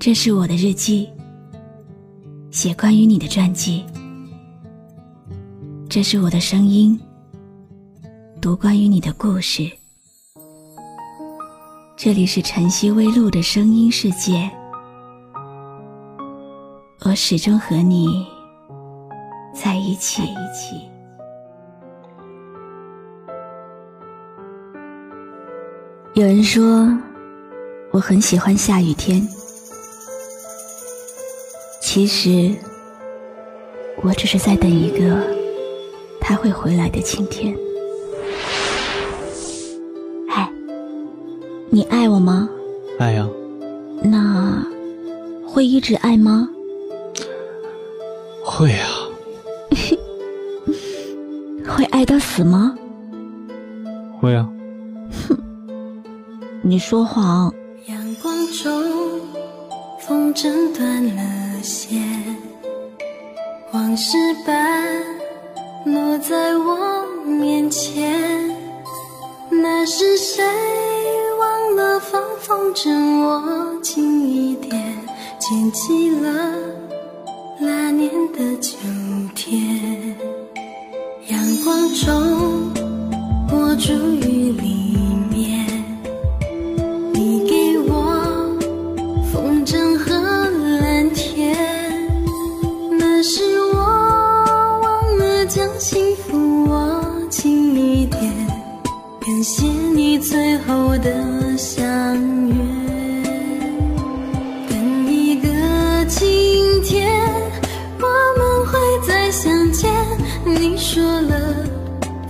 这是我的日记，写关于你的传记。这是我的声音，读关于你的故事。这里是晨曦微露的声音世界，我始终和你在一起。有人说，我很喜欢下雨天。其实，我只是在等一个他会回来的晴天。哎，你爱我吗？爱呀。那会一直爱吗？会啊。会爱到死吗？会啊。哼，你说谎。阳光中，风筝断了线，往事般落在我面前。那是谁忘了放风筝握紧一点，捡起了那年的秋天。阳光中，我住雨里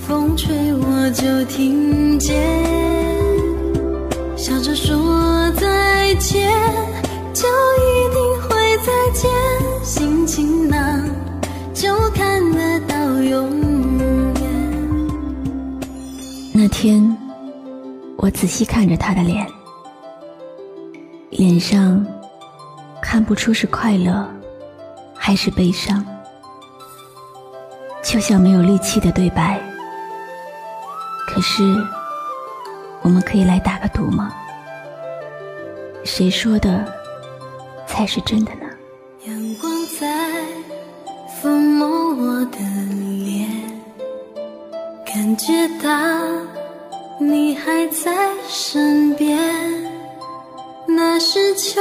风吹我就听见，笑着说再见，就一定会再见。心情那就看得到永远。那天，我仔细看着他的脸，脸上看不出是快乐还是悲伤，就像没有力气的对白。可是，我们可以来打个赌吗？谁说的才是真的呢？阳光在抚摸我的脸，感觉到你还在身边。那是秋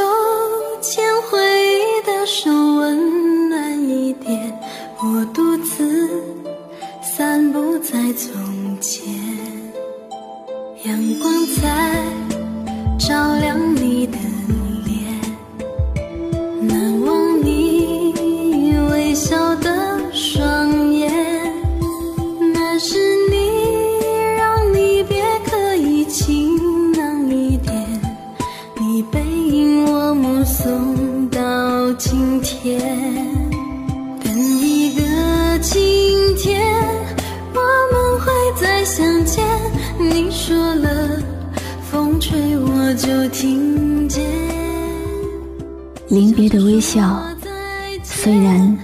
千回忆的手温听见。临别的微笑，虽然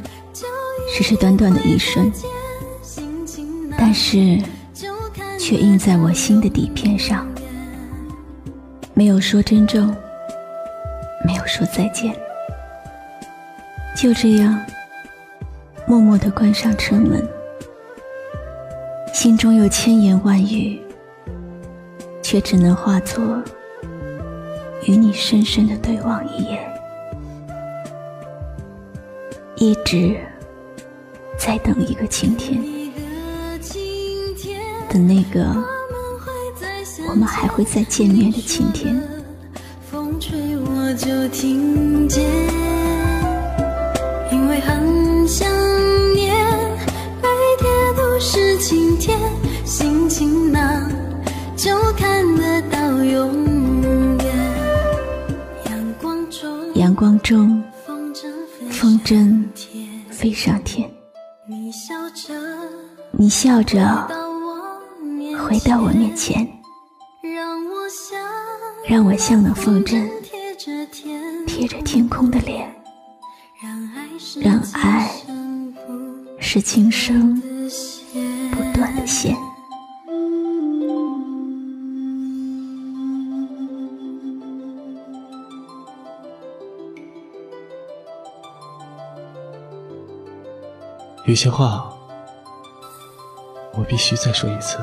只是短短的一瞬，但是却印在我心的底片上。没有说珍重，没有说再见，就这样默默地关上车门，心中有千言万语，却只能化作与你深深的对望一眼。一直在等一个晴天，等那个我们还会再见面的晴天。风吹我就听见，因为很想念，每天都是晴天，心情那就看得到永光中，风筝，飞上天，你笑着回到我面前，让我像让我像那风筝贴着天，空的脸，让爱是让爱是今生。不断的线。有些话，我必须再说一次，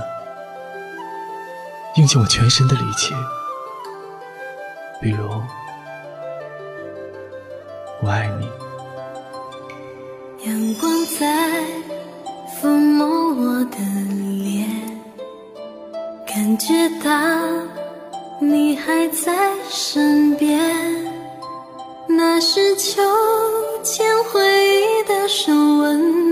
用尽我全身的力气。比如，我爱你。阳光在抚摸我的脸，感觉到你还在身边。那是秋千回忆的手温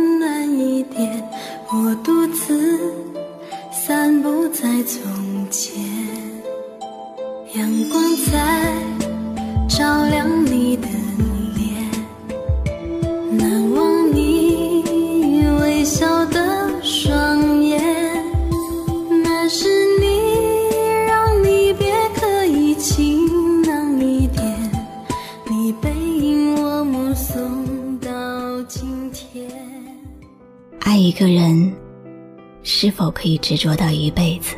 阳光在照亮你的脸，难忘你微笑的双眼。那是你让离别可以晴朗一点，你背影我目送到今天。爱一个人，是否可以执着到一辈子？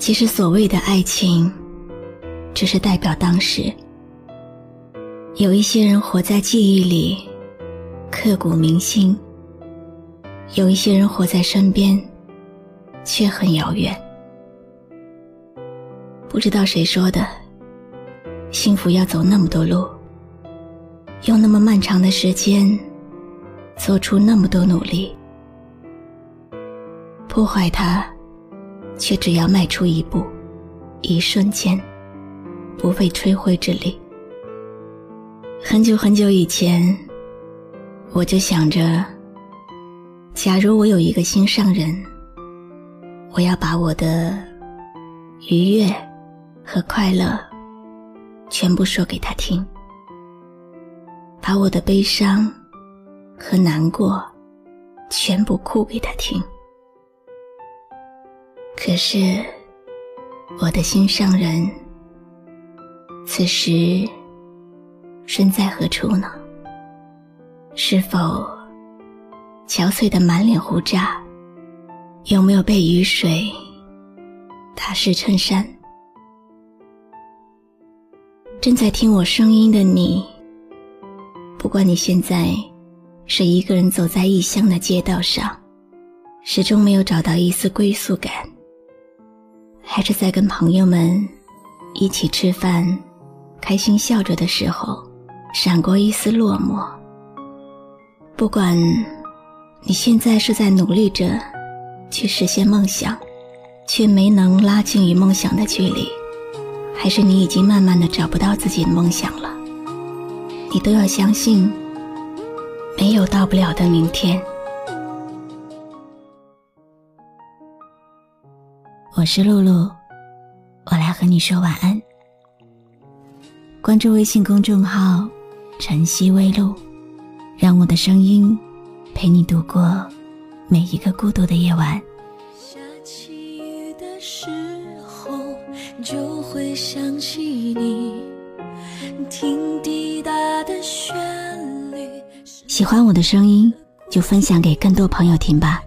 其实，所谓的爱情，只是代表当时。有一些人活在记忆里，刻骨铭心；有一些人活在身边，却很遥远。不知道谁说的，幸福要走那么多路，用那么漫长的时间，做出那么多努力，破坏它。却只要迈出一步，一瞬间，不费吹灰之力。很久很久以前，我就想着，假如我有一个心上人，我要把我的愉悦和快乐全部说给他听，把我的悲伤和难过全部哭给他听。可是，我的心上人此时身在何处呢？是否憔悴的满脸胡渣？有没有被雨水打湿衬衫？正在听我声音的你，不管你现在是一个人走在异乡的街道上，始终没有找到一丝归宿感。还是在跟朋友们一起吃饭，开心笑着的时候，闪过一丝落寞。不管你现在是在努力着去实现梦想，却没能拉近与梦想的距离，还是你已经慢慢的找不到自己的梦想了，你都要相信，没有到不了的明天。我是露露，我来和你说晚安。关注微信公众号“晨曦微露”，让我的声音陪你度过每一个孤独的夜晚。下起雨的时候，就会想起你，听滴答的旋律。喜欢我的声音，就分享给更多朋友听吧。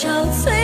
憔悴